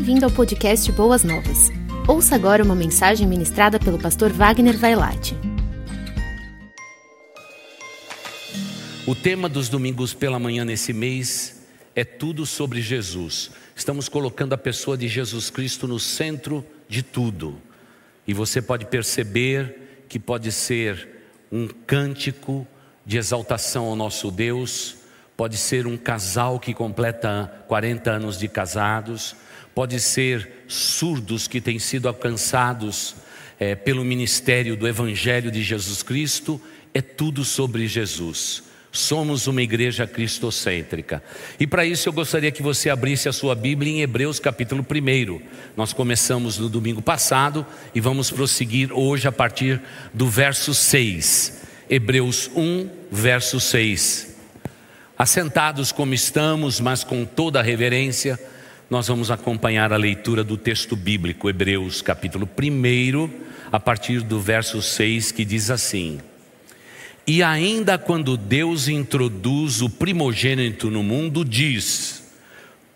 Bem-vindo ao podcast Boas Novas. Ouça agora uma mensagem ministrada pelo pastor Wagner Vailate. O tema dos domingos pela manhã nesse mês é tudo sobre Jesus. Estamos colocando a pessoa de Jesus Cristo no centro de tudo. E você pode perceber que pode ser um cântico de exaltação ao nosso Deus, pode ser um casal que completa 40 anos de casados, pode ser surdos que têm sido alcançados é, pelo ministério do Evangelho de Jesus Cristo, é tudo sobre Jesus. Somos uma igreja cristocêntrica. E para isso eu gostaria que você abrisse a sua Bíblia em Hebreus capítulo 1. Nós começamos no domingo passado e vamos prosseguir hoje a partir do verso 6. Hebreus 1, verso 6. Assentados como estamos, mas com toda a reverência, nós vamos acompanhar a leitura do texto bíblico, Hebreus capítulo 1, a partir do verso 6, que diz assim: E ainda quando Deus introduz o primogênito no mundo, diz: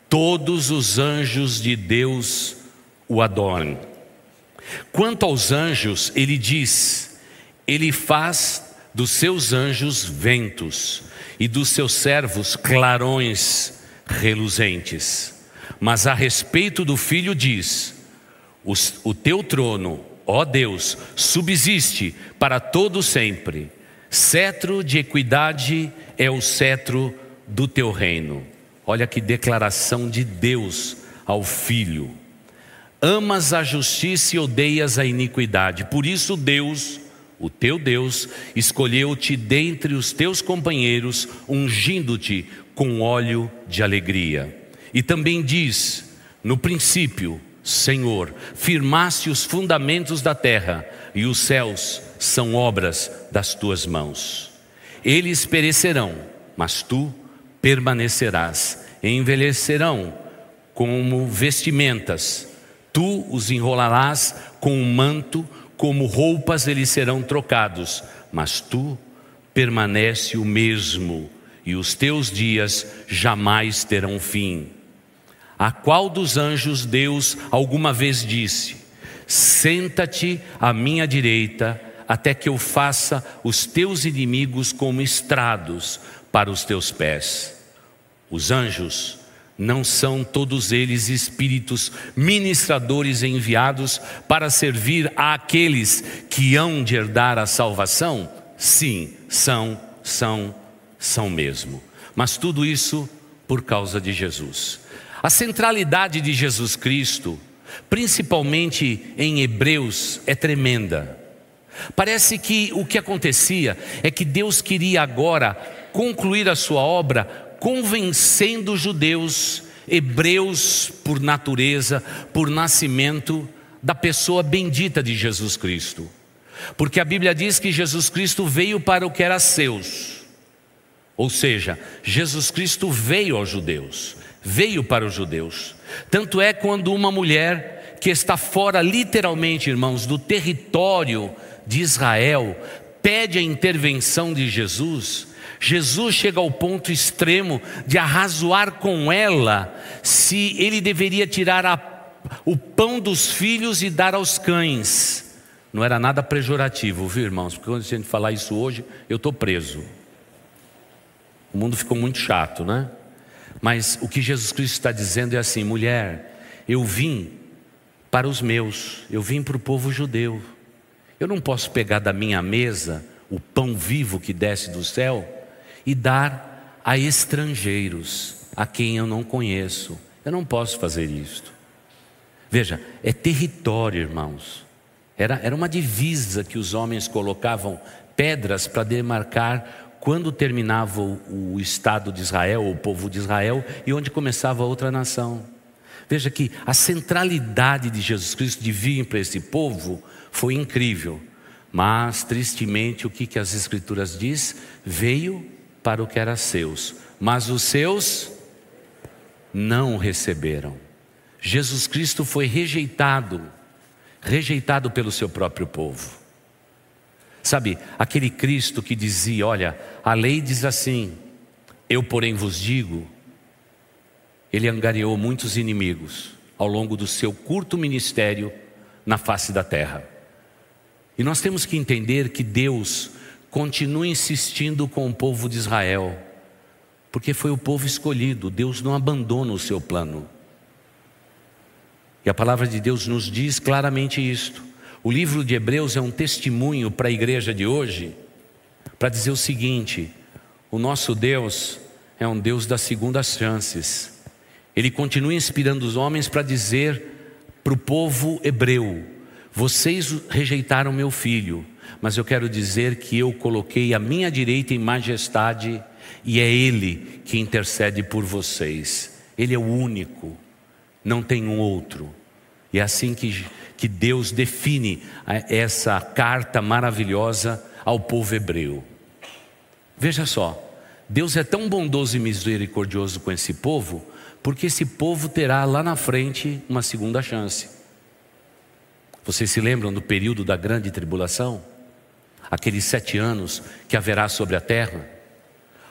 Todos os anjos de Deus o adoram. Quanto aos anjos, ele diz: Ele faz dos seus anjos ventos e dos seus servos clarões reluzentes. Mas a respeito do filho diz: O teu trono, ó Deus, subsiste para todo sempre. Cetro de equidade é o cetro do teu reino. Olha que declaração de Deus ao filho. Amas a justiça e odeias a iniquidade. Por isso Deus o teu Deus escolheu-te dentre os teus companheiros, ungindo-te com óleo de alegria. E também diz: No princípio, Senhor, firmaste os fundamentos da terra, e os céus são obras das tuas mãos. Eles perecerão, mas tu permanecerás, envelhecerão como vestimentas, tu os enrolarás com um manto como roupas eles serão trocados, mas tu permanece o mesmo, e os teus dias jamais terão fim. A qual dos anjos Deus alguma vez disse: Senta-te à minha direita, até que eu faça os teus inimigos como estrados para os teus pés. Os anjos não são todos eles espíritos ministradores enviados para servir àqueles que hão de herdar a salvação? Sim, são, são, são mesmo. Mas tudo isso por causa de Jesus. A centralidade de Jesus Cristo, principalmente em Hebreus, é tremenda. Parece que o que acontecia é que Deus queria agora concluir a sua obra convencendo os judeus, hebreus por natureza, por nascimento, da pessoa bendita de Jesus Cristo. Porque a Bíblia diz que Jesus Cristo veio para o que era seus. Ou seja, Jesus Cristo veio aos judeus, veio para os judeus. Tanto é quando uma mulher que está fora, literalmente, irmãos, do território de Israel, pede a intervenção de Jesus, Jesus chega ao ponto extremo de arrazoar com ela se ele deveria tirar a, o pão dos filhos e dar aos cães. Não era nada pejorativo, viu, irmãos? Porque quando a gente falar isso hoje, eu estou preso. O mundo ficou muito chato, né? Mas o que Jesus Cristo está dizendo é assim: mulher, eu vim para os meus, eu vim para o povo judeu. Eu não posso pegar da minha mesa o pão vivo que desce do céu e dar a estrangeiros, a quem eu não conheço. Eu não posso fazer isto. Veja, é território, irmãos. Era, era uma divisa que os homens colocavam pedras para demarcar quando terminava o, Estado de Israel, o povo de Israel, e onde começava outra nação. Veja que a centralidade de Jesus Cristo de vir para esse povo foi incrível. Mas, tristemente, o que, que as Escrituras diz? Veio para o que era seus, mas os seus não o receberam. Jesus Cristo foi rejeitado, rejeitado pelo seu próprio povo. Sabe, aquele Cristo que dizia: Olha, a lei diz assim, eu porém vos digo, ele angariou muitos inimigos, ao longo do seu curto ministério na face da terra. E nós temos que entender que Deus continua insistindo com o povo de Israel, porque foi o povo escolhido, Deus não abandona o seu plano. E a palavra de Deus nos diz claramente isto. O livro de Hebreus é um testemunho para a igreja de hoje, para dizer o seguinte: o nosso Deus é um Deus das segundas chances. Ele continua inspirando os homens para dizer para o povo hebreu: vocês rejeitaram meu filho, mas eu quero dizer que eu coloquei a minha direita em majestade e é Ele que intercede por vocês. Ele é o único, não tem um outro. E é assim que, que Deus define essa carta maravilhosa ao povo hebreu. Veja só, Deus é tão bondoso e misericordioso com esse povo, porque esse povo terá lá na frente uma segunda chance. Vocês se lembram do período da grande tribulação? Aqueles sete anos que haverá sobre a terra,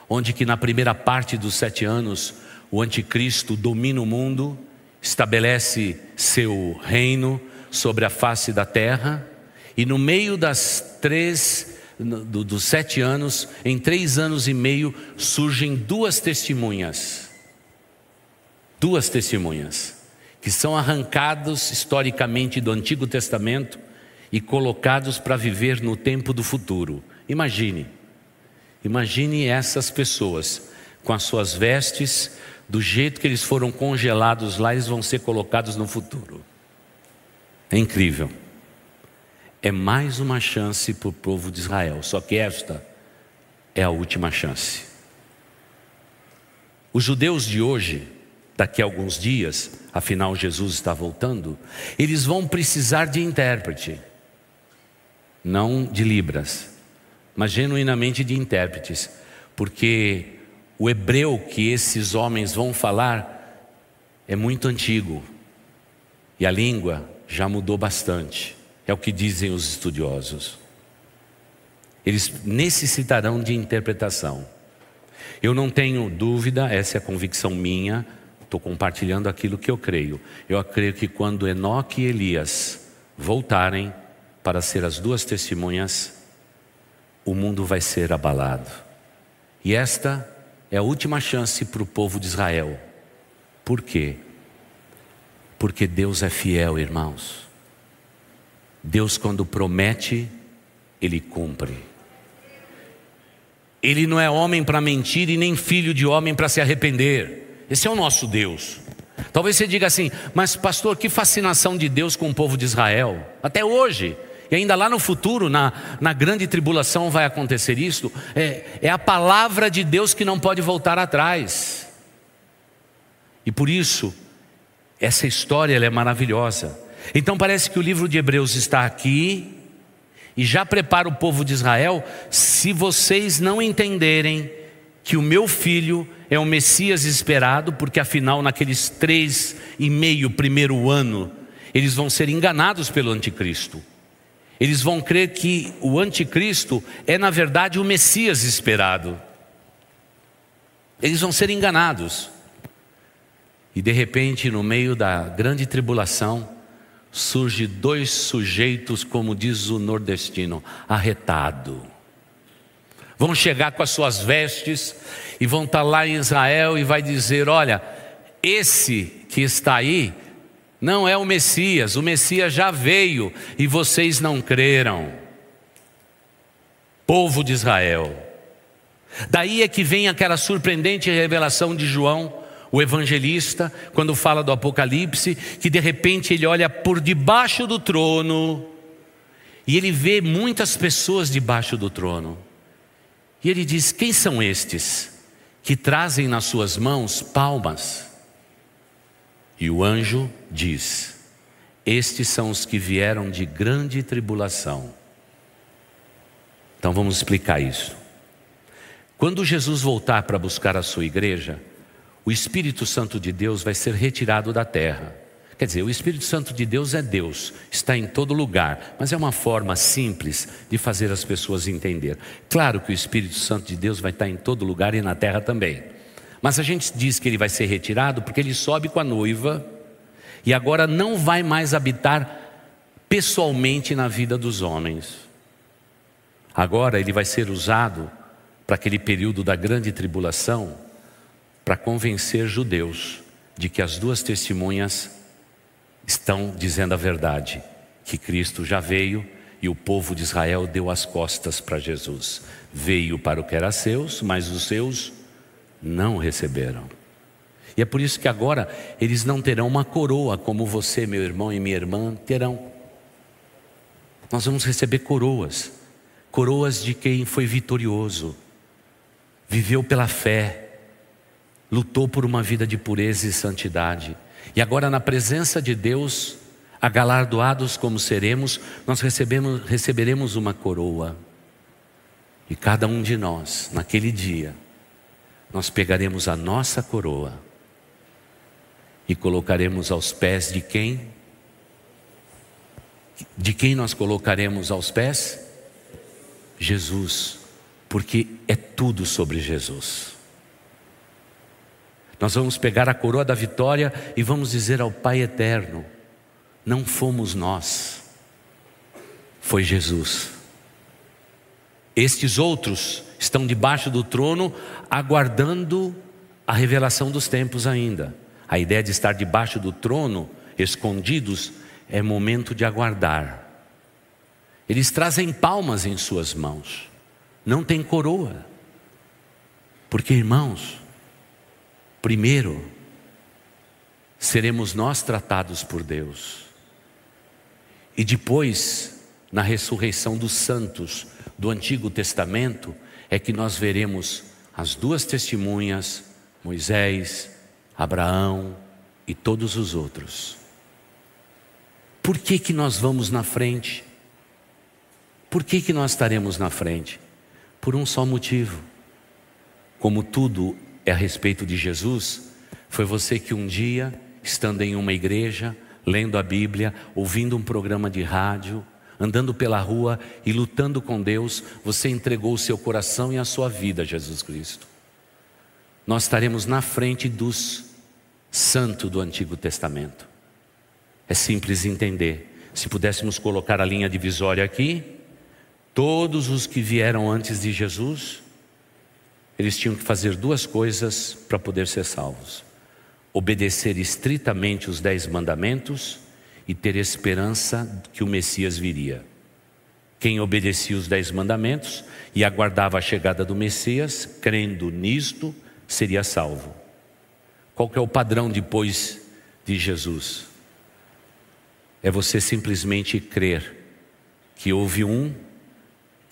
onde que na primeira parte dos sete anos o anticristo domina o mundo estabelece seu reino sobre a face da terra, e no meio das três, do, dos sete anos, em três anos e meio, surgem duas testemunhas. Duas testemunhas, que são arrancados historicamente do Antigo Testamento e colocados para viver no tempo do futuro. Imagine, imagine essas pessoas com as suas vestes do jeito que eles foram congelados lá, eles vão ser colocados no futuro. É incrível. É mais uma chance para o povo de Israel, só que esta é a última chance. Os judeus de hoje, daqui a alguns dias, afinal Jesus está voltando, eles vão precisar de intérprete, não de libras, mas genuinamente de intérpretes, porque o hebreu que esses homens vão falar é muito antigo e a língua já mudou bastante, é o que dizem os estudiosos. Eles necessitarão de interpretação. Eu não tenho dúvida, essa é a convicção minha, estou compartilhando aquilo que eu creio. Eu creio que quando Enoque e Elias voltarem para ser as duas testemunhas, o mundo vai ser abalado. E esta é a última chance para o povo de Israel. Por quê? Porque Deus é fiel, irmãos. Deus, quando promete, Ele cumpre. Ele não é homem para mentir e nem filho de homem para se arrepender. Esse é o nosso Deus. Talvez você diga assim, mas pastor, que fascinação de Deus com o povo de Israel. Até hoje, e ainda lá no futuro, na, na grande tribulação, vai acontecer isso. É, é a palavra de Deus que não pode voltar atrás. E por isso, essa história é maravilhosa. Então parece que o livro de Hebreus está aqui e já prepara o povo de Israel. Se vocês não entenderem que o meu filho é o Messias esperado, porque afinal, naqueles três e meio primeiro ano, eles vão ser enganados pelo anticristo. Eles vão crer que o anticristo é, na verdade, o Messias esperado. Eles vão ser enganados. E de repente, no meio da grande tribulação, surge dois sujeitos, como diz o nordestino, arretado. Vão chegar com as suas vestes e vão estar lá em Israel e vai dizer: "Olha, esse que está aí não é o Messias, o Messias já veio e vocês não creram. Povo de Israel. Daí é que vem aquela surpreendente revelação de João, o evangelista, quando fala do Apocalipse, que de repente ele olha por debaixo do trono e ele vê muitas pessoas debaixo do trono. E ele diz: Quem são estes que trazem nas suas mãos palmas? E o anjo diz: Estes são os que vieram de grande tribulação. Então vamos explicar isso. Quando Jesus voltar para buscar a sua igreja, o Espírito Santo de Deus vai ser retirado da terra. Quer dizer, o Espírito Santo de Deus é Deus, está em todo lugar, mas é uma forma simples de fazer as pessoas entender. Claro que o Espírito Santo de Deus vai estar em todo lugar e na terra também. Mas a gente diz que ele vai ser retirado porque ele sobe com a noiva e agora não vai mais habitar pessoalmente na vida dos homens. Agora ele vai ser usado para aquele período da grande tribulação para convencer judeus de que as duas testemunhas estão dizendo a verdade, que Cristo já veio e o povo de Israel deu as costas para Jesus. Veio para o que era seus, mas os seus não receberam. E é por isso que agora eles não terão uma coroa como você, meu irmão e minha irmã, terão. Nós vamos receber coroas, coroas de quem foi vitorioso, viveu pela fé, lutou por uma vida de pureza e santidade. E agora, na presença de Deus, agalardoados como seremos, nós recebemos, receberemos uma coroa. E cada um de nós, naquele dia, nós pegaremos a nossa coroa e colocaremos aos pés de quem? De quem nós colocaremos aos pés? Jesus, porque é tudo sobre Jesus. Nós vamos pegar a coroa da vitória e vamos dizer ao Pai eterno: não fomos nós, foi Jesus. Estes outros estão debaixo do trono, aguardando a revelação dos tempos ainda. A ideia de estar debaixo do trono, escondidos, é momento de aguardar. Eles trazem palmas em suas mãos, não tem coroa. Porque, irmãos, primeiro, seremos nós tratados por Deus, e depois, na ressurreição dos santos do Antigo Testamento, é que nós veremos as duas testemunhas, Moisés, Abraão e todos os outros. Por que, que nós vamos na frente? Por que, que nós estaremos na frente? Por um só motivo. Como tudo é a respeito de Jesus, foi você que um dia, estando em uma igreja, lendo a Bíblia, ouvindo um programa de rádio, andando pela rua e lutando com Deus, você entregou o seu coração e a sua vida a Jesus Cristo nós estaremos na frente dos santos do Antigo Testamento. É simples entender. Se pudéssemos colocar a linha divisória aqui, todos os que vieram antes de Jesus, eles tinham que fazer duas coisas para poder ser salvos: obedecer estritamente os dez mandamentos e ter esperança que o Messias viria. Quem obedecia os dez mandamentos e aguardava a chegada do Messias, crendo nisto, seria salvo. Qual que é o padrão depois de Jesus? É você simplesmente crer que houve um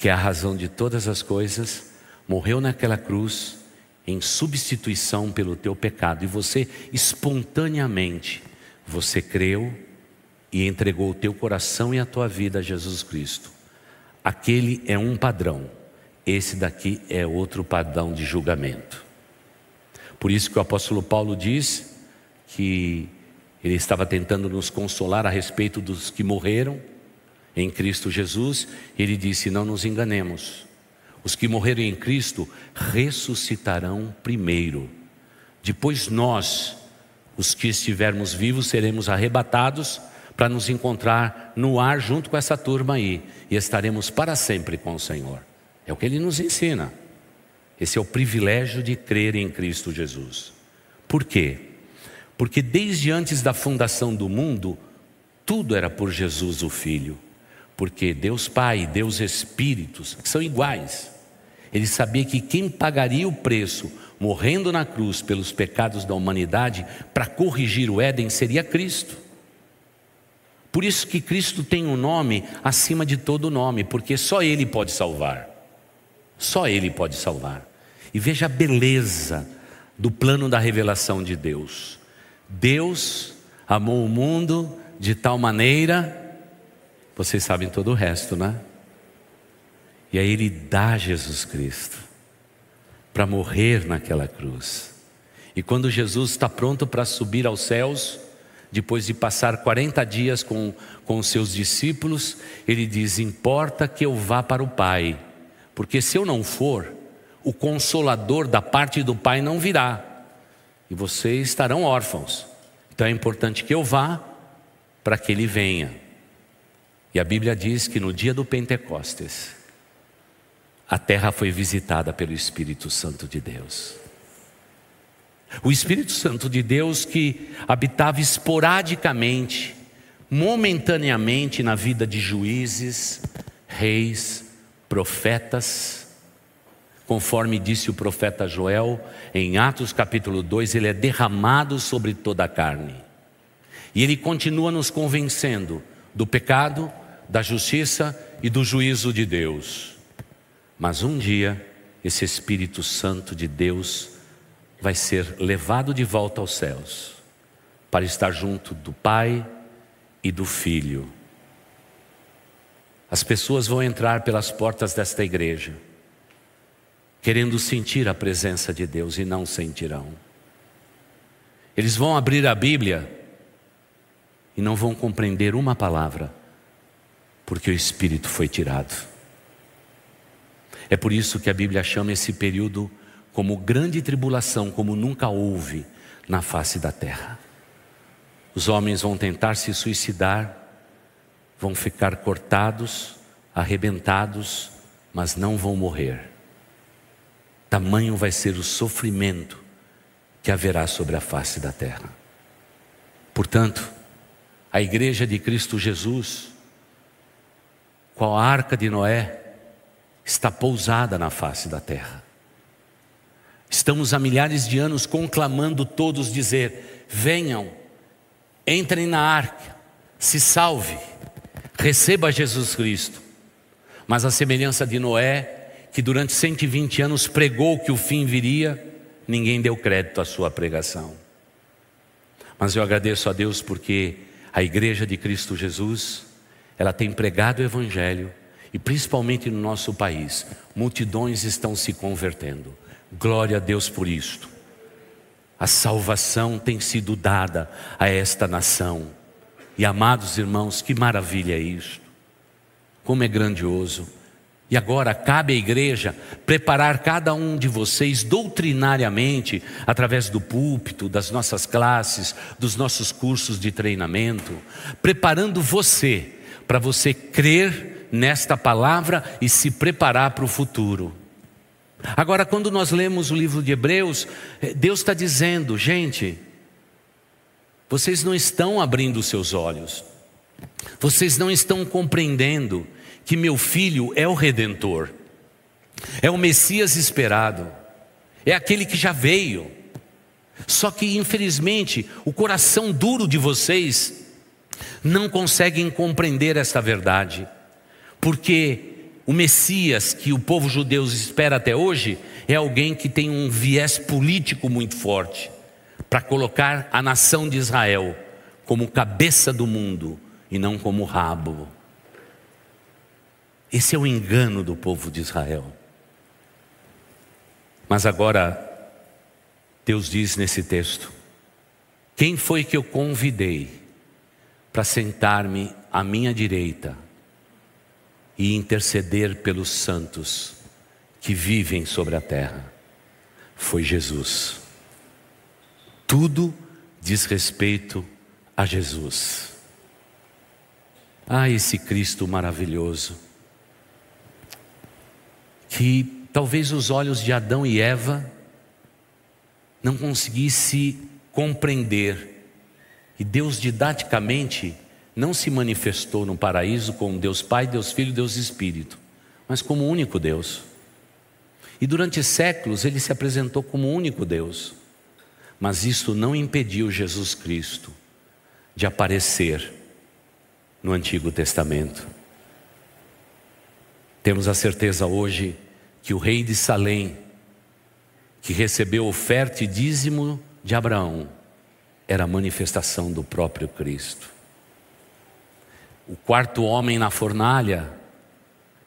que é a razão de todas as coisas, morreu naquela cruz em substituição pelo teu pecado e você espontaneamente você creu e entregou o teu coração e a tua vida a Jesus Cristo. Aquele é um padrão. Esse daqui é outro padrão de julgamento. Por isso que o apóstolo Paulo diz que ele estava tentando nos consolar a respeito dos que morreram em Cristo Jesus. Ele disse: Não nos enganemos, os que morreram em Cristo ressuscitarão primeiro. Depois nós, os que estivermos vivos, seremos arrebatados para nos encontrar no ar junto com essa turma aí e estaremos para sempre com o Senhor. É o que ele nos ensina. Esse é o privilégio de crer em Cristo Jesus. Por quê? Porque desde antes da fundação do mundo, tudo era por Jesus o Filho. Porque Deus Pai Deus Espíritos são iguais. Ele sabia que quem pagaria o preço, morrendo na cruz pelos pecados da humanidade, para corrigir o Éden, seria Cristo. Por isso que Cristo tem um nome acima de todo nome, porque só Ele pode salvar. Só Ele pode salvar. E veja a beleza do plano da revelação de Deus. Deus amou o mundo de tal maneira, vocês sabem todo o resto, né? E aí ele dá Jesus Cristo para morrer naquela cruz. E quando Jesus está pronto para subir aos céus, depois de passar 40 dias com, com os seus discípulos, ele diz: Importa que eu vá para o Pai, porque se eu não for, o consolador da parte do Pai não virá, e vocês estarão órfãos. Então é importante que eu vá para que ele venha. E a Bíblia diz que no dia do Pentecostes, a terra foi visitada pelo Espírito Santo de Deus. O Espírito Santo de Deus que habitava esporadicamente, momentaneamente na vida de juízes, reis, profetas, conforme disse o profeta Joel, em Atos capítulo 2, ele é derramado sobre toda a carne. E ele continua nos convencendo do pecado, da justiça e do juízo de Deus. Mas um dia, esse Espírito Santo de Deus vai ser levado de volta aos céus, para estar junto do Pai e do Filho. As pessoas vão entrar pelas portas desta igreja, querendo sentir a presença de Deus e não sentirão. Eles vão abrir a Bíblia e não vão compreender uma palavra, porque o Espírito foi tirado. É por isso que a Bíblia chama esse período como grande tribulação, como nunca houve na face da terra. Os homens vão tentar se suicidar, vão ficar cortados, arrebentados, mas não vão morrer. Tamanho vai ser o sofrimento que haverá sobre a face da terra. Portanto, a igreja de Cristo Jesus, qual a arca de Noé, está pousada na face da terra. Estamos há milhares de anos conclamando todos dizer: venham, entrem na arca, se salve, receba Jesus Cristo. Mas a semelhança de Noé, que durante 120 anos pregou que o fim viria, ninguém deu crédito à sua pregação. Mas eu agradeço a Deus porque a igreja de Cristo Jesus, ela tem pregado o evangelho e principalmente no nosso país, multidões estão se convertendo. Glória a Deus por isto. A salvação tem sido dada a esta nação. E amados irmãos, que maravilha é isto. Como é grandioso. E agora cabe à igreja preparar cada um de vocês doutrinariamente, através do púlpito, das nossas classes, dos nossos cursos de treinamento, preparando você para você crer nesta palavra e se preparar para o futuro. Agora, quando nós lemos o livro de Hebreus, eh, Deus está dizendo, gente, vocês não estão abrindo os seus olhos, vocês não estão compreendendo que meu filho é o redentor, é o Messias esperado, é aquele que já veio. Só que, infelizmente, o coração duro de vocês não conseguem compreender esta verdade, porque o Messias que o povo judeu espera até hoje é alguém que tem um viés político muito forte para colocar a nação de Israel como cabeça do mundo e não como rabo. Esse é o engano do povo de Israel. Mas agora, Deus diz nesse texto: Quem foi que eu convidei para sentar-me à minha direita e interceder pelos santos que vivem sobre a terra. Foi Jesus. Tudo diz respeito a Jesus. Ah, esse Cristo maravilhoso, que talvez os olhos de Adão e Eva não conseguisse compreender, e Deus didaticamente não se manifestou no paraíso como Deus Pai, Deus Filho, Deus Espírito, mas como único Deus. E durante séculos ele se apresentou como único Deus. Mas isto não impediu Jesus Cristo de aparecer no Antigo Testamento. Temos a certeza hoje que o rei de Salém, que recebeu oferta e dízimo de Abraão, era a manifestação do próprio Cristo. O quarto homem na fornalha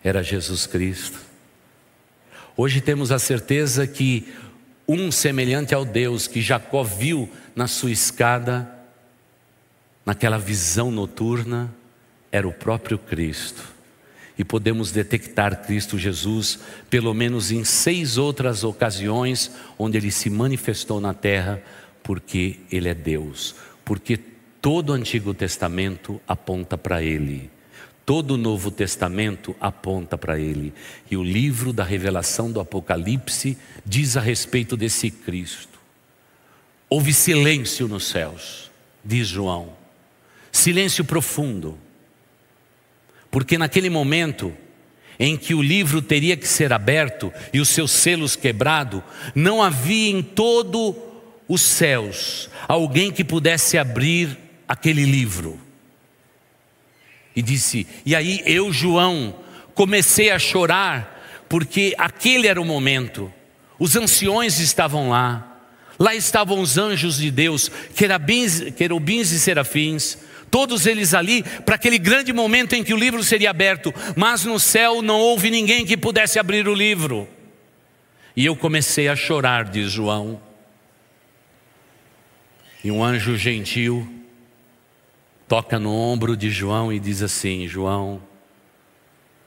era Jesus Cristo. Hoje temos a certeza que um semelhante ao Deus que Jacó viu na sua escada, naquela visão noturna, era o próprio Cristo. E podemos detectar Cristo Jesus pelo menos em seis outras ocasiões onde ele se manifestou na terra, porque ele é Deus. Porque todo o Antigo Testamento aponta para Ele. Todo o Novo Testamento aponta para Ele. E o livro da revelação do Apocalipse diz a respeito desse Cristo. Houve silêncio nos céus, diz João. Silêncio profundo. Porque naquele momento em que o livro teria que ser aberto e os seus selos quebrado, não havia em todo os céus alguém que pudesse abrir aquele livro. E disse: E aí eu, João, comecei a chorar, porque aquele era o momento. Os anciões estavam lá, lá estavam os anjos de Deus, querubins, querubins e serafins, todos eles ali, para aquele grande momento em que o livro seria aberto, mas no céu não houve ninguém que pudesse abrir o livro. E eu comecei a chorar, diz João. E um anjo gentil toca no ombro de João e diz assim: João,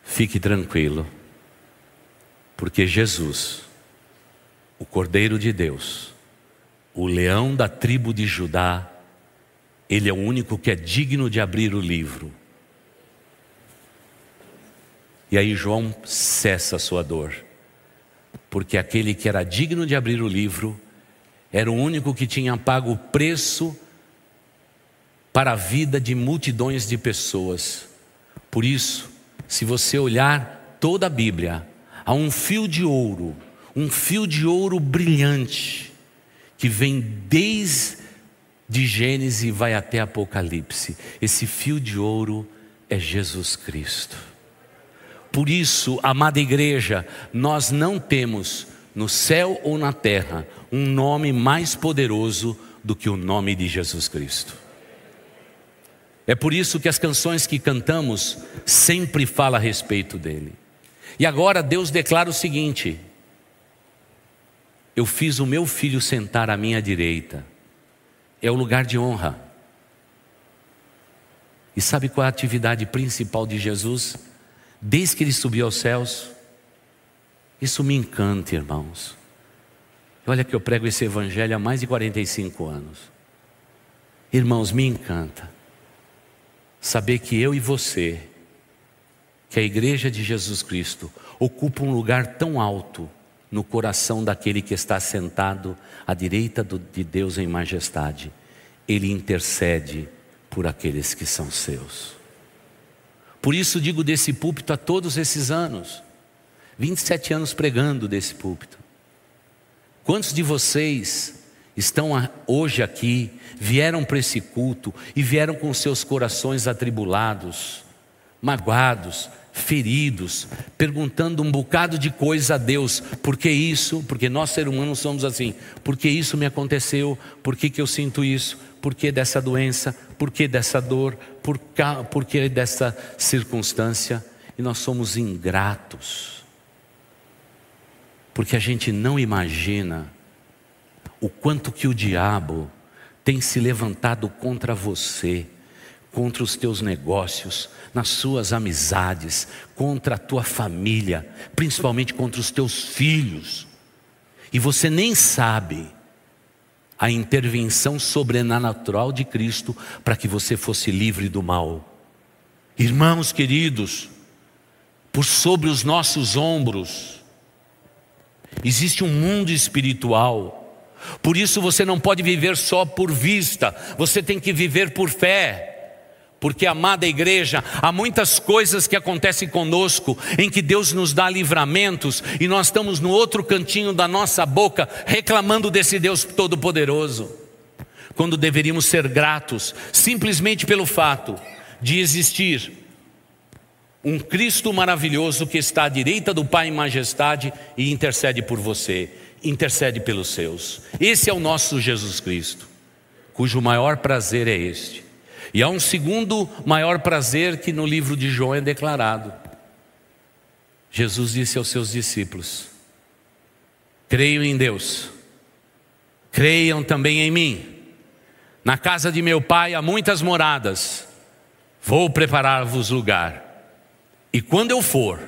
fique tranquilo, porque Jesus, o Cordeiro de Deus, o leão da tribo de Judá, ele é o único que é digno de abrir o livro. E aí João cessa a sua dor, porque aquele que era digno de abrir o livro era o único que tinha pago o preço para a vida de multidões de pessoas. Por isso, se você olhar toda a Bíblia, há um fio de ouro, um fio de ouro brilhante, que vem desde de Gênesis e vai até Apocalipse. Esse fio de ouro é Jesus Cristo. Por isso, amada igreja, nós não temos no céu ou na terra um nome mais poderoso do que o nome de Jesus Cristo. É por isso que as canções que cantamos sempre falam a respeito dele. E agora Deus declara o seguinte: Eu fiz o meu filho sentar à minha direita. É o lugar de honra. E sabe qual é a atividade principal de Jesus? Desde que ele subiu aos céus? Isso me encanta, irmãos. Olha que eu prego esse evangelho há mais de 45 anos. Irmãos, me encanta saber que eu e você, que a igreja de Jesus Cristo, ocupa um lugar tão alto no coração daquele que está sentado à direita de Deus em majestade. Ele intercede por aqueles que são seus. Por isso digo desse púlpito a todos esses anos, 27 anos pregando desse púlpito. Quantos de vocês estão hoje aqui, vieram para esse culto e vieram com seus corações atribulados, magoados, feridos, perguntando um bocado de coisa a Deus, por que isso? Porque nós seres humanos somos assim, por que isso me aconteceu? Por que, que eu sinto isso? Por que dessa doença? Por que dessa dor? Por, por que dessa circunstância? E nós somos ingratos, porque a gente não imagina o quanto que o diabo tem se levantado contra você, contra os teus negócios, nas suas amizades, contra a tua família, principalmente contra os teus filhos. E você nem sabe a intervenção sobrenatural de Cristo para que você fosse livre do mal. Irmãos queridos, por sobre os nossos ombros existe um mundo espiritual por isso você não pode viver só por vista, você tem que viver por fé. Porque, amada igreja, há muitas coisas que acontecem conosco em que Deus nos dá livramentos e nós estamos no outro cantinho da nossa boca reclamando desse Deus Todo-Poderoso, quando deveríamos ser gratos simplesmente pelo fato de existir um Cristo maravilhoso que está à direita do Pai em majestade e intercede por você intercede pelos seus. Esse é o nosso Jesus Cristo, cujo maior prazer é este. E há um segundo maior prazer que no livro de João é declarado. Jesus disse aos seus discípulos: Creio em Deus, creiam também em mim. Na casa de meu pai há muitas moradas, vou preparar-vos lugar. E quando eu for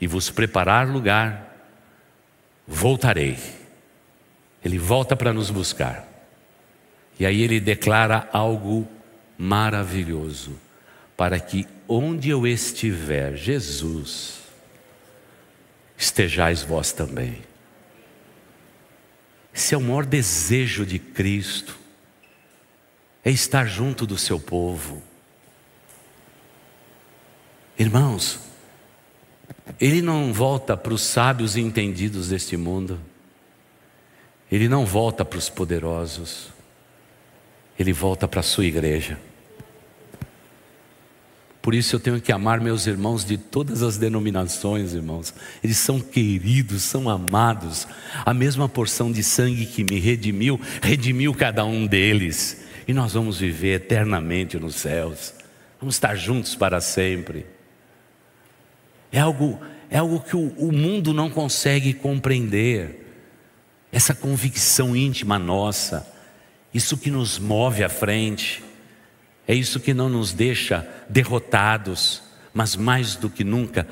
e vos preparar lugar, voltarei. Ele volta para nos buscar. E aí ele declara algo maravilhoso: para que onde eu estiver, Jesus, estejais vós também. Esse é o maior desejo de Cristo, é estar junto do seu povo. Irmãos, ele não volta para os sábios e entendidos deste mundo, ele não volta para os poderosos, ele volta para a sua igreja. Por isso eu tenho que amar meus irmãos de todas as denominações, irmãos. Eles são queridos, são amados. A mesma porção de sangue que me redimiu, redimiu cada um deles. E nós vamos viver eternamente nos céus. Vamos estar juntos para sempre. É algo, é algo que o, o mundo não consegue compreender. Essa convicção íntima nossa, isso que nos move à frente. É isso que não nos deixa derrotados, mas mais do que nunca,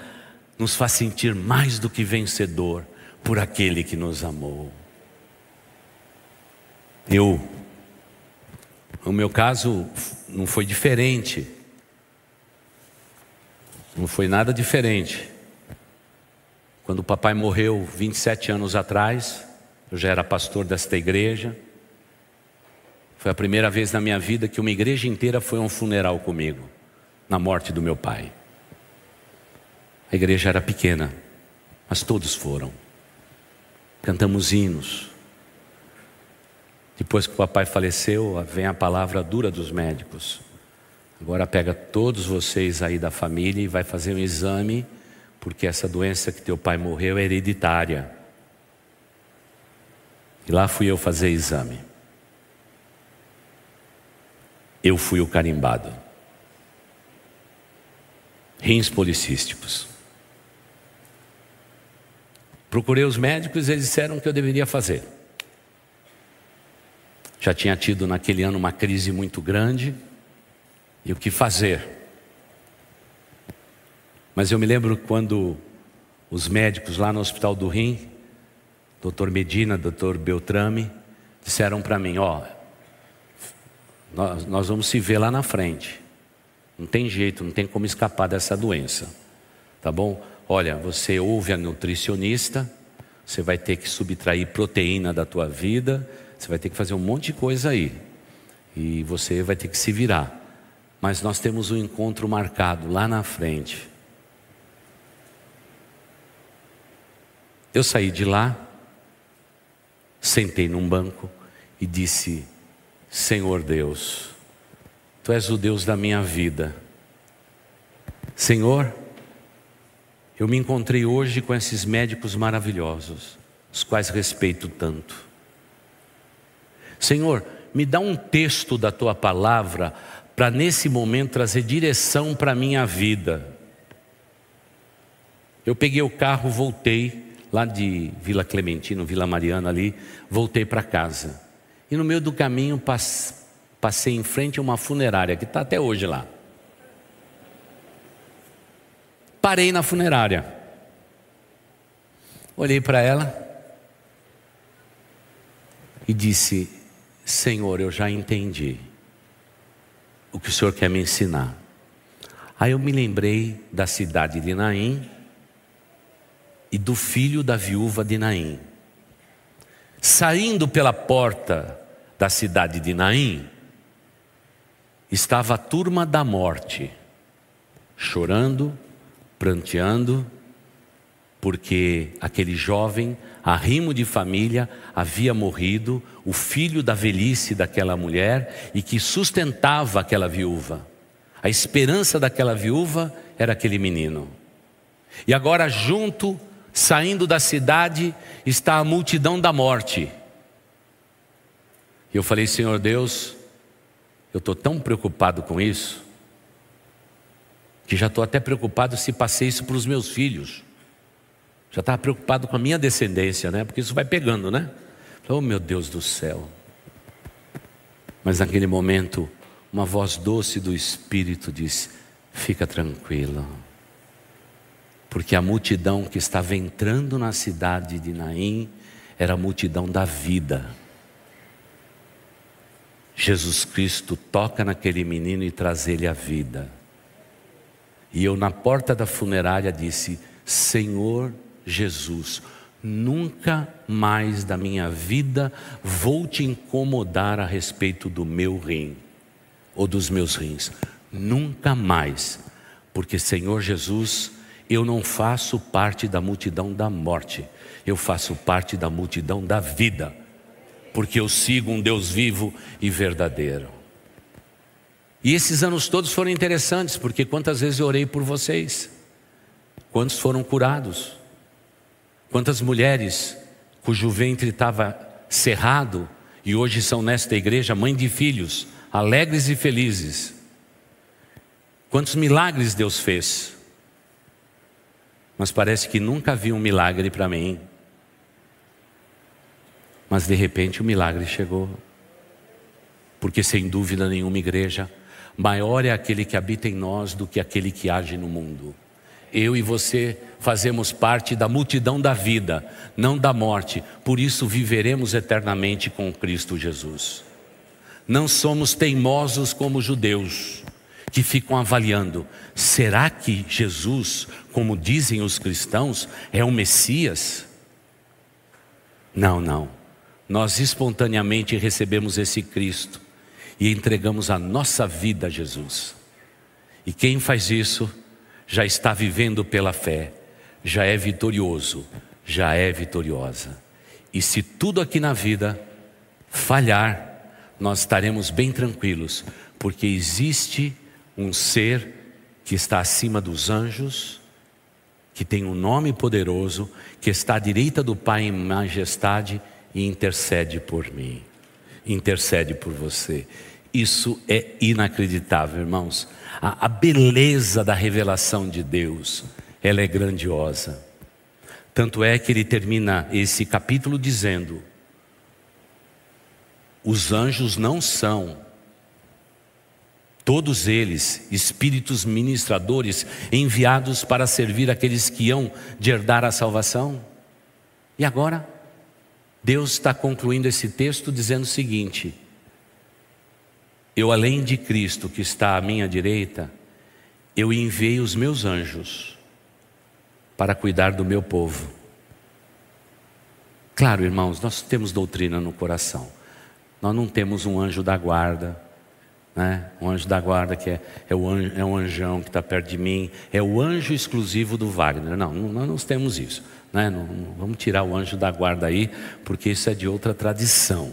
nos faz sentir mais do que vencedor por aquele que nos amou. Eu, o meu caso não foi diferente, não foi nada diferente. Quando o papai morreu 27 anos atrás, eu já era pastor desta igreja. Foi a primeira vez na minha vida que uma igreja inteira foi a um funeral comigo, na morte do meu pai. A igreja era pequena, mas todos foram. Cantamos hinos. Depois que o papai faleceu, vem a palavra dura dos médicos. Agora pega todos vocês aí da família e vai fazer um exame, porque essa doença que teu pai morreu é hereditária. E lá fui eu fazer exame eu fui o carimbado. Rins policísticos. Procurei os médicos e eles disseram que eu deveria fazer. Já tinha tido naquele ano uma crise muito grande e o que fazer? Mas eu me lembro quando os médicos lá no Hospital do Rim, doutor Medina, doutor Beltrame, disseram para mim: Ó, oh, nós, nós vamos se ver lá na frente. Não tem jeito, não tem como escapar dessa doença. Tá bom? Olha, você ouve a nutricionista, você vai ter que subtrair proteína da tua vida, você vai ter que fazer um monte de coisa aí. E você vai ter que se virar. Mas nós temos um encontro marcado lá na frente. Eu saí de lá, sentei num banco e disse: Senhor Deus, Tu és o Deus da minha vida. Senhor, eu me encontrei hoje com esses médicos maravilhosos, os quais respeito tanto. Senhor, me dá um texto da tua palavra para nesse momento trazer direção para a minha vida. Eu peguei o carro, voltei lá de Vila Clementino, Vila Mariana ali, voltei para casa. E no meio do caminho passei em frente a uma funerária que está até hoje lá. Parei na funerária. Olhei para ela e disse: Senhor, eu já entendi o que o Senhor quer me ensinar. Aí eu me lembrei da cidade de Naim e do filho da viúva de Naim. Saindo pela porta da cidade de Naim, estava a turma da morte, chorando, pranteando, porque aquele jovem, arrimo de família, havia morrido, o filho da velhice daquela mulher e que sustentava aquela viúva. A esperança daquela viúva era aquele menino. E agora, junto, saindo da cidade, está a multidão da morte e eu falei, Senhor Deus, eu estou tão preocupado com isso, que já estou até preocupado se passei isso para os meus filhos. Já estava preocupado com a minha descendência, né? Porque isso vai pegando, né? Oh meu Deus do céu. Mas naquele momento, uma voz doce do Espírito disse: Fica tranquilo, porque a multidão que estava entrando na cidade de Naim era a multidão da vida Jesus Cristo toca naquele menino e traz ele à vida. E eu, na porta da funerária, disse: Senhor Jesus, nunca mais da minha vida vou te incomodar a respeito do meu rim ou dos meus rins. Nunca mais, porque, Senhor Jesus, eu não faço parte da multidão da morte, eu faço parte da multidão da vida, porque eu sigo um Deus vivo e verdadeiro. E esses anos todos foram interessantes, porque quantas vezes eu orei por vocês, quantos foram curados, quantas mulheres cujo ventre estava cerrado e hoje são nesta igreja mãe de filhos, alegres e felizes. Quantos milagres Deus fez. Mas parece que nunca vi um milagre para mim. Mas de repente o milagre chegou. Porque sem dúvida nenhuma, igreja, maior é aquele que habita em nós do que aquele que age no mundo. Eu e você fazemos parte da multidão da vida, não da morte, por isso viveremos eternamente com Cristo Jesus. Não somos teimosos como judeus, que ficam avaliando: será que Jesus, como dizem os cristãos, é o Messias? Não, não. Nós espontaneamente recebemos esse Cristo e entregamos a nossa vida a Jesus. E quem faz isso já está vivendo pela fé, já é vitorioso, já é vitoriosa. E se tudo aqui na vida falhar, nós estaremos bem tranquilos, porque existe um ser que está acima dos anjos, que tem um nome poderoso, que está à direita do Pai em majestade e intercede por mim, intercede por você. Isso é inacreditável, irmãos. A, a beleza da revelação de Deus, ela é grandiosa. Tanto é que ele termina esse capítulo dizendo: os anjos não são, todos eles, espíritos ministradores enviados para servir aqueles que hão de herdar a salvação. E agora, Deus está concluindo esse texto dizendo o seguinte: eu, além de Cristo que está à minha direita, eu enviei os meus anjos para cuidar do meu povo. Claro, irmãos, nós temos doutrina no coração. Nós não temos um anjo da guarda, né? um anjo da guarda que é, é, o anjo, é um anjão que está perto de mim, é o anjo exclusivo do Wagner. Não, nós não temos isso. Né? Não, não, vamos tirar o anjo da guarda aí, porque isso é de outra tradição.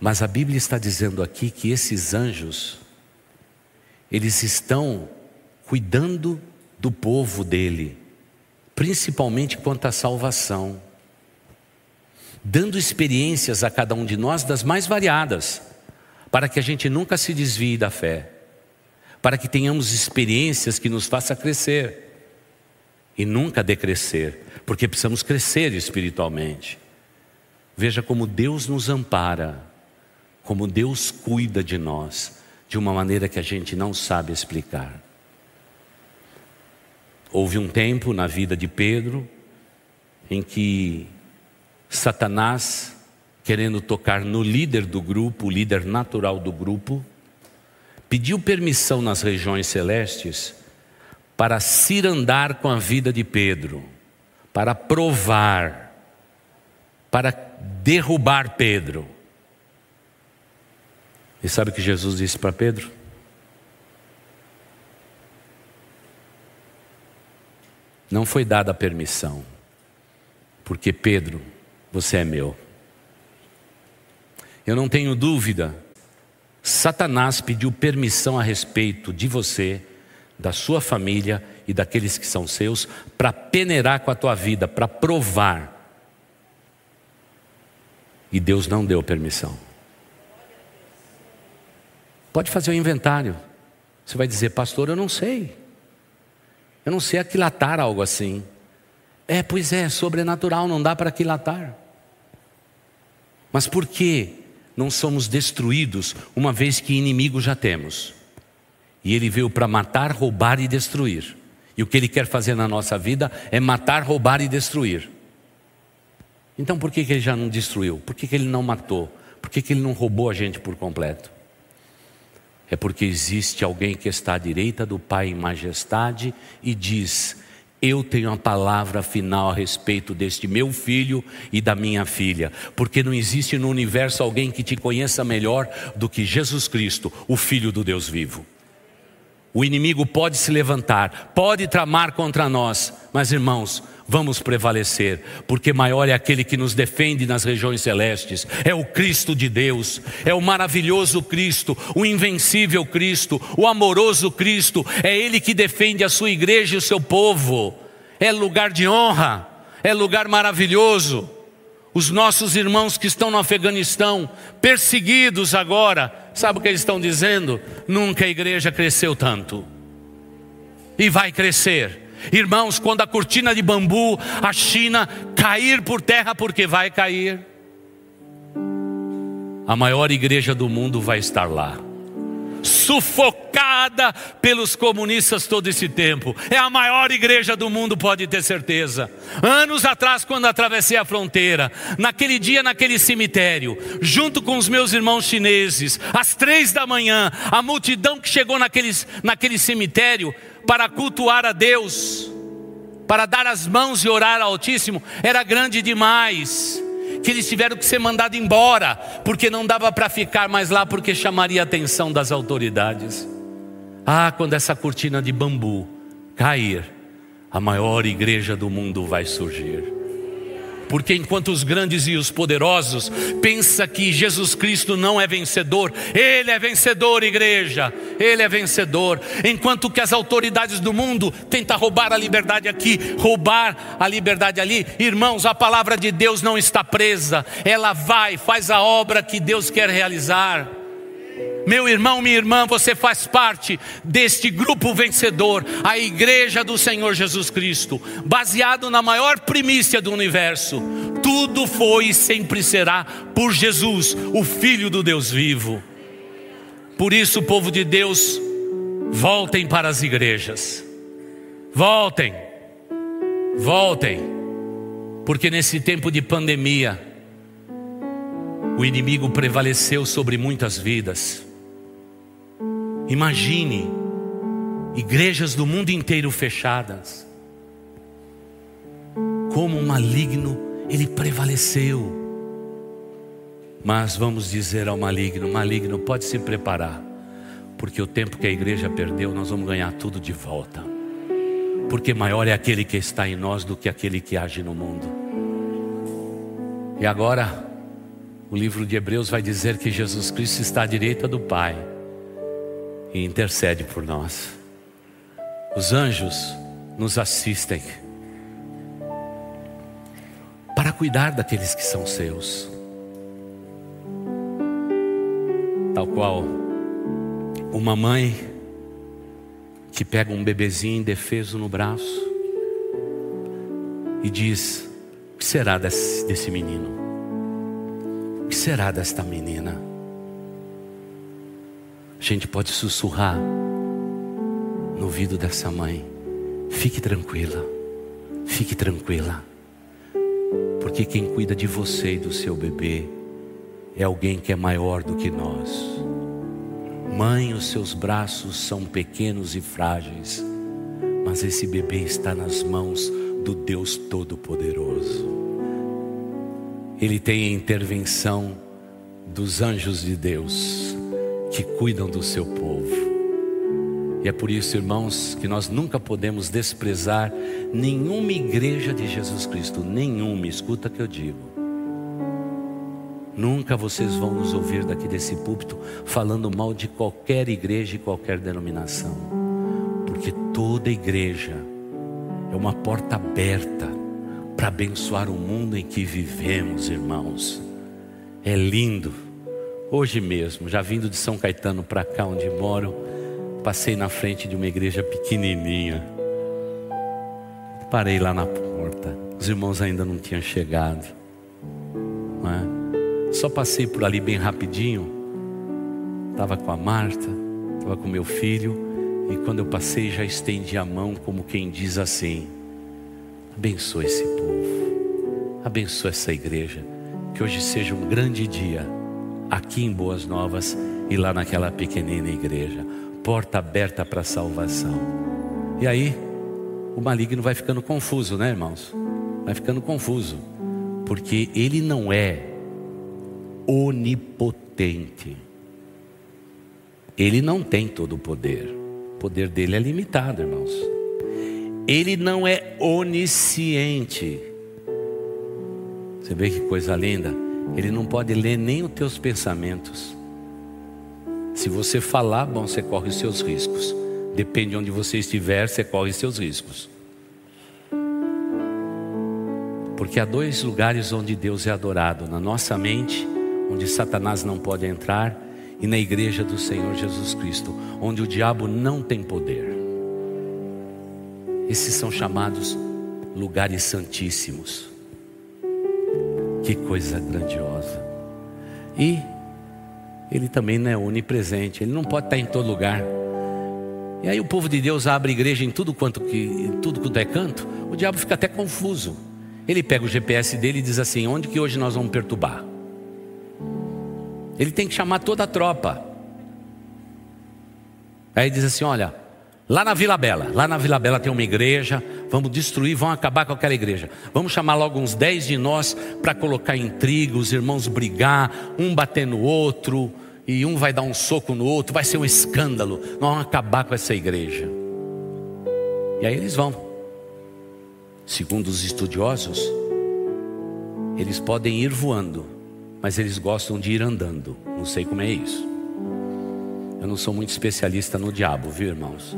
Mas a Bíblia está dizendo aqui que esses anjos, eles estão cuidando do povo dele, principalmente quanto à salvação, dando experiências a cada um de nós das mais variadas, para que a gente nunca se desvie da fé, para que tenhamos experiências que nos façam crescer e nunca decrescer, porque precisamos crescer espiritualmente. Veja como Deus nos ampara como Deus cuida de nós de uma maneira que a gente não sabe explicar. Houve um tempo na vida de Pedro em que Satanás, querendo tocar no líder do grupo, o líder natural do grupo, pediu permissão nas regiões celestes para cirandar com a vida de Pedro, para provar, para derrubar Pedro. E sabe o que Jesus disse para Pedro? Não foi dada permissão, porque Pedro, você é meu. Eu não tenho dúvida, Satanás pediu permissão a respeito de você, da sua família e daqueles que são seus, para peneirar com a tua vida, para provar. E Deus não deu permissão. Pode fazer o inventário. Você vai dizer, pastor, eu não sei. Eu não sei aquilatar algo assim. É, pois é, sobrenatural, não dá para aquilatar. Mas por que não somos destruídos uma vez que inimigo já temos? E ele veio para matar, roubar e destruir. E o que ele quer fazer na nossa vida é matar, roubar e destruir. Então por que, que ele já não destruiu? Por que, que ele não matou? Por que, que ele não roubou a gente por completo? É porque existe alguém que está à direita do Pai em majestade e diz: Eu tenho a palavra final a respeito deste meu filho e da minha filha, porque não existe no universo alguém que te conheça melhor do que Jesus Cristo, o Filho do Deus vivo. O inimigo pode se levantar, pode tramar contra nós, mas irmãos, vamos prevalecer, porque maior é aquele que nos defende nas regiões celestes, é o Cristo de Deus, é o maravilhoso Cristo, o invencível Cristo, o amoroso Cristo, é Ele que defende a sua igreja e o seu povo, é lugar de honra, é lugar maravilhoso. Os nossos irmãos que estão no Afeganistão, perseguidos agora, sabe o que eles estão dizendo? Nunca a igreja cresceu tanto, e vai crescer Irmãos, quando a cortina de bambu, a China cair por terra, porque vai cair, a maior igreja do mundo vai estar lá sufocada pelos comunistas todo esse tempo. É a maior igreja do mundo, pode ter certeza. Anos atrás, quando atravessei a fronteira, naquele dia, naquele cemitério, junto com os meus irmãos chineses, às três da manhã, a multidão que chegou naquele, naquele cemitério para cultuar a Deus, para dar as mãos e orar ao Altíssimo, era grande demais que eles tiveram que ser mandados embora, porque não dava para ficar mais lá, porque chamaria a atenção das autoridades. Ah, quando essa cortina de bambu cair, a maior igreja do mundo vai surgir. Porque enquanto os grandes e os poderosos pensa que Jesus Cristo não é vencedor, ele é vencedor, igreja. Ele é vencedor. Enquanto que as autoridades do mundo tentam roubar a liberdade aqui, roubar a liberdade ali, irmãos, a palavra de Deus não está presa. Ela vai, faz a obra que Deus quer realizar. Meu irmão, minha irmã, você faz parte deste grupo vencedor, a igreja do Senhor Jesus Cristo, baseado na maior primícia do universo. Tudo foi e sempre será por Jesus, o Filho do Deus vivo. Por isso, povo de Deus, voltem para as igrejas. Voltem. Voltem. Porque nesse tempo de pandemia, o inimigo prevaleceu sobre muitas vidas. Imagine igrejas do mundo inteiro fechadas. Como um maligno ele prevaleceu. Mas vamos dizer ao maligno: maligno, pode se preparar, porque o tempo que a igreja perdeu, nós vamos ganhar tudo de volta. Porque maior é aquele que está em nós do que aquele que age no mundo. E agora, o livro de Hebreus vai dizer que Jesus Cristo está à direita do Pai e intercede por nós. Os anjos nos assistem para cuidar daqueles que são seus. Tal qual uma mãe que pega um bebezinho indefeso no braço e diz: O que será desse, desse menino? Que será desta menina? A gente pode sussurrar no ouvido dessa mãe: fique tranquila, fique tranquila, porque quem cuida de você e do seu bebê é alguém que é maior do que nós. Mãe, os seus braços são pequenos e frágeis, mas esse bebê está nas mãos do Deus Todo-Poderoso. Ele tem a intervenção dos anjos de Deus que cuidam do seu povo. E é por isso, irmãos, que nós nunca podemos desprezar nenhuma igreja de Jesus Cristo, nenhuma, escuta que eu digo. Nunca vocês vão nos ouvir daqui desse púlpito falando mal de qualquer igreja e qualquer denominação, porque toda igreja é uma porta aberta para abençoar o mundo em que vivemos, irmãos. É lindo Hoje mesmo, já vindo de São Caetano para cá onde moro, passei na frente de uma igreja pequenininha. Parei lá na porta. Os irmãos ainda não tinham chegado. Não é? Só passei por ali bem rapidinho. Estava com a Marta, estava com meu filho. E quando eu passei, já estendi a mão, como quem diz assim: Abençoa esse povo, abençoa essa igreja. Que hoje seja um grande dia aqui em Boas Novas e lá naquela pequenina igreja. Porta aberta para a salvação. E aí, o maligno vai ficando confuso, né, irmãos? Vai ficando confuso, porque ele não é onipotente. Ele não tem todo o poder. O poder dele é limitado, irmãos. Ele não é onisciente. Você vê que coisa linda? Ele não pode ler nem os teus pensamentos. Se você falar, bom, você corre os seus riscos. Depende de onde você estiver, você corre os seus riscos. Porque há dois lugares onde Deus é adorado: na nossa mente, onde Satanás não pode entrar, e na igreja do Senhor Jesus Cristo, onde o diabo não tem poder. Esses são chamados lugares santíssimos. Que coisa grandiosa. E ele também não é onipresente, ele não pode estar em todo lugar. E aí o povo de Deus abre igreja em tudo quanto que em tudo quanto é canto, o diabo fica até confuso. Ele pega o GPS dele e diz assim: "Onde que hoje nós vamos perturbar?" Ele tem que chamar toda a tropa. Aí diz assim: "Olha, Lá na Vila Bela, lá na Vila Bela tem uma igreja, vamos destruir, vamos acabar com aquela igreja. Vamos chamar logo uns dez de nós para colocar intriga, os irmãos brigar, um bater no outro, e um vai dar um soco no outro, vai ser um escândalo. Nós vamos acabar com essa igreja. E aí eles vão. Segundo os estudiosos, eles podem ir voando, mas eles gostam de ir andando. Não sei como é isso. Eu não sou muito especialista no diabo, viu, irmãos?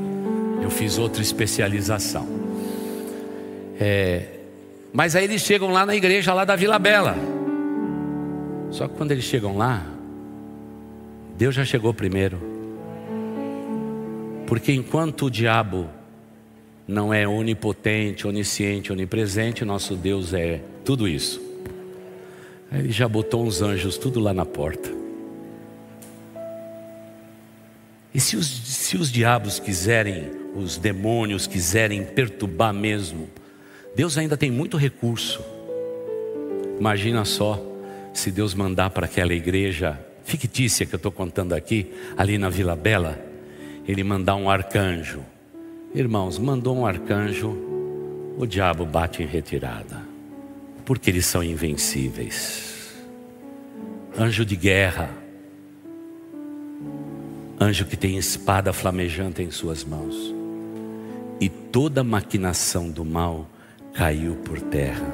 Eu fiz outra especialização. É, mas aí eles chegam lá na igreja lá da Vila Bela. Só que quando eles chegam lá, Deus já chegou primeiro. Porque enquanto o diabo não é onipotente, onisciente, onipresente, nosso Deus é tudo isso. Ele já botou uns anjos tudo lá na porta. E se os, se os diabos quiserem, os demônios quiserem perturbar mesmo, Deus ainda tem muito recurso. Imagina só se Deus mandar para aquela igreja fictícia que eu estou contando aqui, ali na Vila Bela, ele mandar um arcanjo. Irmãos, mandou um arcanjo, o diabo bate em retirada, porque eles são invencíveis. Anjo de guerra, anjo que tem espada flamejante em suas mãos. E toda maquinação do mal caiu por terra.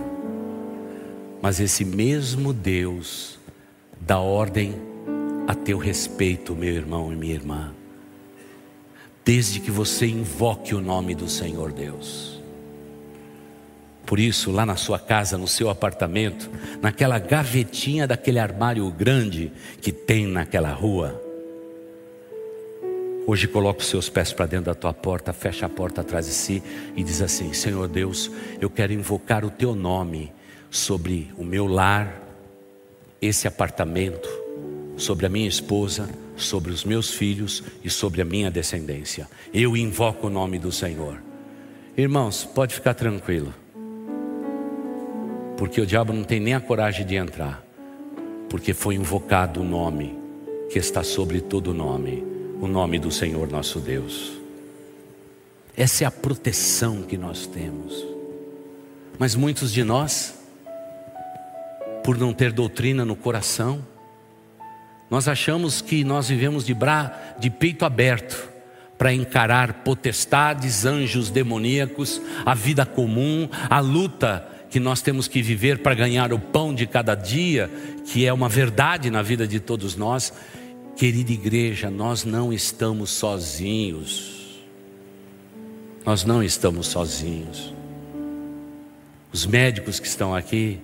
Mas esse mesmo Deus dá ordem a teu respeito, meu irmão e minha irmã, desde que você invoque o nome do Senhor Deus. Por isso, lá na sua casa, no seu apartamento, naquela gavetinha daquele armário grande que tem naquela rua, Hoje coloca os seus pés para dentro da tua porta, fecha a porta atrás de si e diz assim: Senhor Deus, eu quero invocar o teu nome sobre o meu lar, esse apartamento, sobre a minha esposa, sobre os meus filhos e sobre a minha descendência. Eu invoco o nome do Senhor. Irmãos, pode ficar tranquilo, porque o diabo não tem nem a coragem de entrar, porque foi invocado o nome que está sobre todo nome o nome do Senhor nosso Deus. Essa é a proteção que nós temos. Mas muitos de nós, por não ter doutrina no coração, nós achamos que nós vivemos de, bra, de peito aberto para encarar potestades, anjos demoníacos, a vida comum, a luta que nós temos que viver para ganhar o pão de cada dia, que é uma verdade na vida de todos nós, Querida igreja, nós não estamos sozinhos. Nós não estamos sozinhos. Os médicos que estão aqui,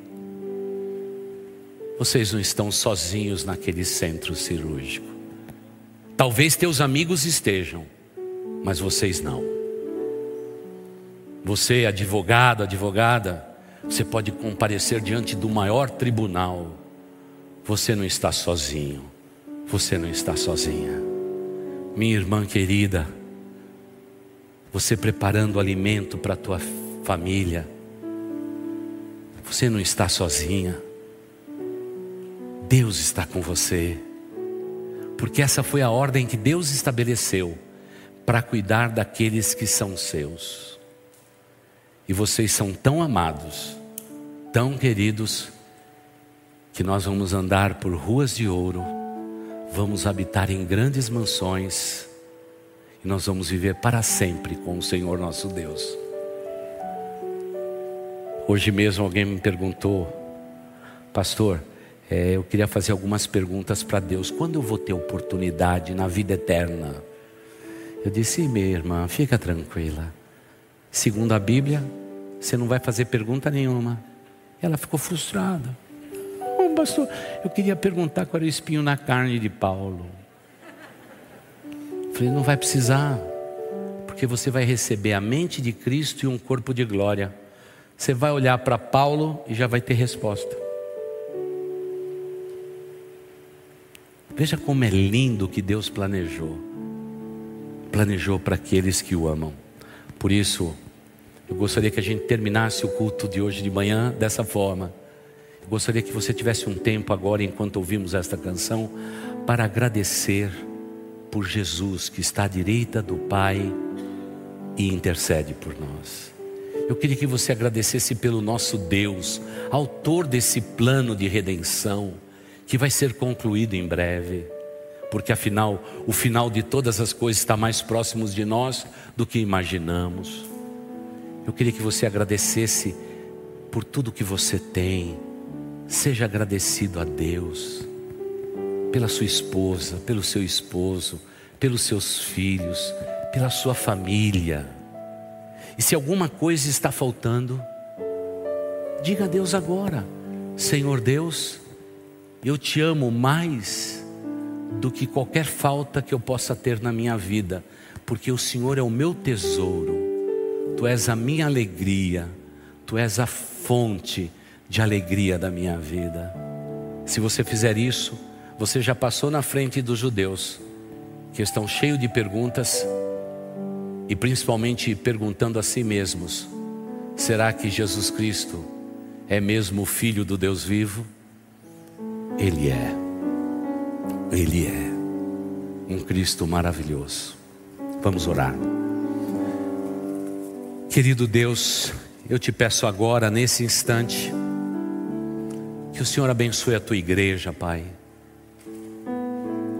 vocês não estão sozinhos naquele centro cirúrgico. Talvez teus amigos estejam, mas vocês não. Você, advogado, advogada, você pode comparecer diante do maior tribunal. Você não está sozinho. Você não está sozinha. Minha irmã querida, você preparando alimento para a tua família, você não está sozinha. Deus está com você, porque essa foi a ordem que Deus estabeleceu para cuidar daqueles que são seus. E vocês são tão amados, tão queridos, que nós vamos andar por ruas de ouro, vamos habitar em grandes mansões e nós vamos viver para sempre com o Senhor nosso Deus. Hoje mesmo alguém me perguntou, pastor, é, eu queria fazer algumas perguntas para Deus. Quando eu vou ter oportunidade na vida eterna? Eu disse, minha irmã, fica tranquila. Segundo a Bíblia, você não vai fazer pergunta nenhuma. Ela ficou frustrada. Oh, pastor, eu queria perguntar qual era o espinho na carne de Paulo. Falei, não vai precisar, porque você vai receber a mente de Cristo e um corpo de glória. Você vai olhar para Paulo e já vai ter resposta. Veja como é lindo que Deus planejou. Planejou para aqueles que o amam. Por isso, eu gostaria que a gente terminasse o culto de hoje de manhã dessa forma. Gostaria que você tivesse um tempo agora, enquanto ouvimos esta canção, para agradecer por Jesus que está à direita do Pai e intercede por nós. Eu queria que você agradecesse pelo nosso Deus, autor desse plano de redenção, que vai ser concluído em breve, porque afinal, o final de todas as coisas está mais próximo de nós do que imaginamos. Eu queria que você agradecesse por tudo que você tem, seja agradecido a Deus, pela sua esposa, pelo seu esposo, pelos seus filhos, pela sua família. E se alguma coisa está faltando, diga a Deus agora: Senhor Deus, eu te amo mais do que qualquer falta que eu possa ter na minha vida, porque o Senhor é o meu tesouro, Tu és a minha alegria, Tu és a fonte de alegria da minha vida. Se você fizer isso, você já passou na frente dos judeus, que estão cheios de perguntas e principalmente perguntando a si mesmos: será que Jesus Cristo é mesmo o Filho do Deus vivo? Ele é, Ele é um Cristo maravilhoso. Vamos orar. Querido Deus, eu te peço agora, nesse instante, que o Senhor abençoe a tua igreja, Pai.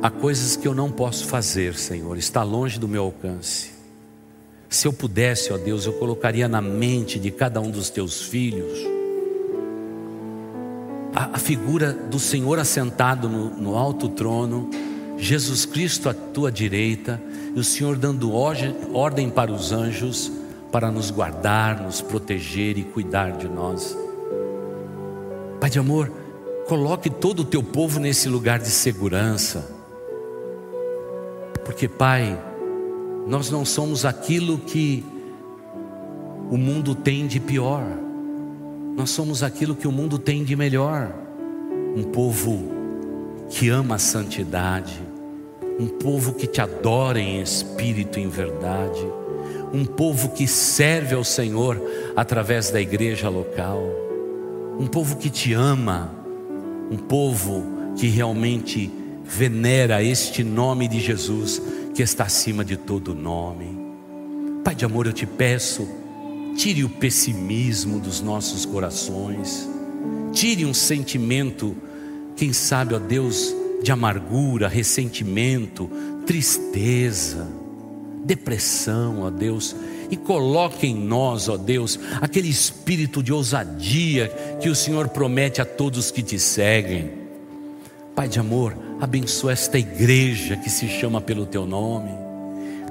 Há coisas que eu não posso fazer, Senhor, está longe do meu alcance. Se eu pudesse, ó Deus, eu colocaria na mente de cada um dos teus filhos a, a figura do Senhor assentado no, no alto trono, Jesus Cristo à tua direita, e o Senhor dando ordem para os anjos para nos guardar, nos proteger e cuidar de nós. Pai de amor, coloque todo o teu povo nesse lugar de segurança, porque, Pai, nós não somos aquilo que o mundo tem de pior, nós somos aquilo que o mundo tem de melhor. Um povo que ama a santidade, um povo que te adora em espírito e em verdade, um povo que serve ao Senhor através da igreja local, um povo que te ama, um povo que realmente venera este nome de Jesus que está acima de todo nome. Pai de amor, eu te peço, tire o pessimismo dos nossos corações, tire um sentimento, quem sabe, ó Deus, de amargura, ressentimento, tristeza, depressão, ó Deus, e coloque em nós, ó Deus, aquele espírito de ousadia que o Senhor promete a todos que te seguem. Pai de amor, abençoa esta igreja que se chama pelo teu nome.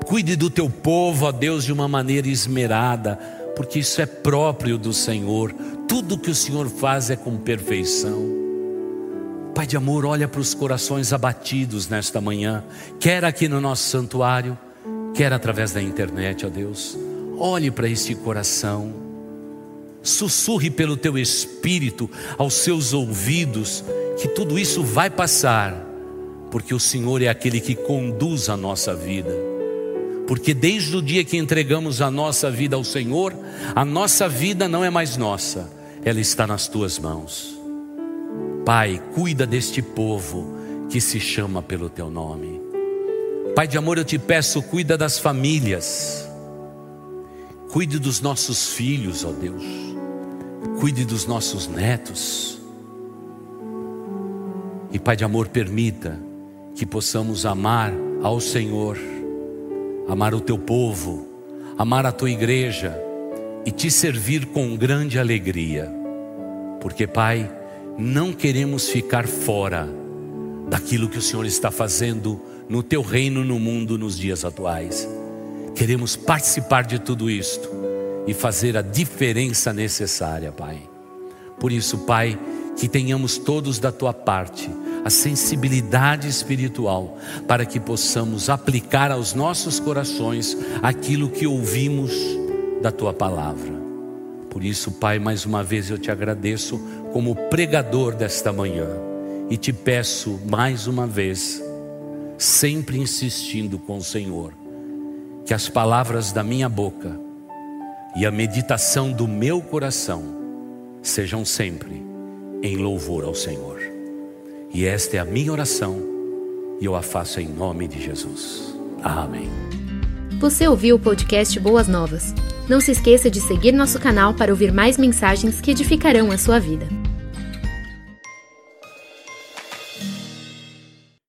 Cuide do teu povo, ó Deus, de uma maneira esmerada, porque isso é próprio do Senhor. Tudo que o Senhor faz é com perfeição. Pai de amor, olha para os corações abatidos nesta manhã, quer aqui no nosso santuário, quer através da internet, ó Deus. Olhe para este coração, sussurre pelo teu espírito aos seus ouvidos que tudo isso vai passar, porque o Senhor é aquele que conduz a nossa vida. Porque desde o dia que entregamos a nossa vida ao Senhor, a nossa vida não é mais nossa, ela está nas tuas mãos. Pai, cuida deste povo que se chama pelo teu nome. Pai de amor, eu te peço, cuida das famílias. Cuide dos nossos filhos, ó Deus. Cuide dos nossos netos. E Pai de amor, permita que possamos amar ao Senhor, amar o teu povo, amar a tua igreja e te servir com grande alegria. Porque, Pai, não queremos ficar fora daquilo que o Senhor está fazendo no teu reino no mundo nos dias atuais. Queremos participar de tudo isto e fazer a diferença necessária, Pai. Por isso, Pai, que tenhamos todos da tua parte a sensibilidade espiritual para que possamos aplicar aos nossos corações aquilo que ouvimos da tua palavra. Por isso, Pai, mais uma vez eu te agradeço como pregador desta manhã e te peço mais uma vez, sempre insistindo com o Senhor, que as palavras da minha boca e a meditação do meu coração sejam sempre em louvor ao Senhor. E esta é a minha oração e eu a faço em nome de Jesus. Amém. Você ouviu o podcast Boas Novas? Não se esqueça de seguir nosso canal para ouvir mais mensagens que edificarão a sua vida.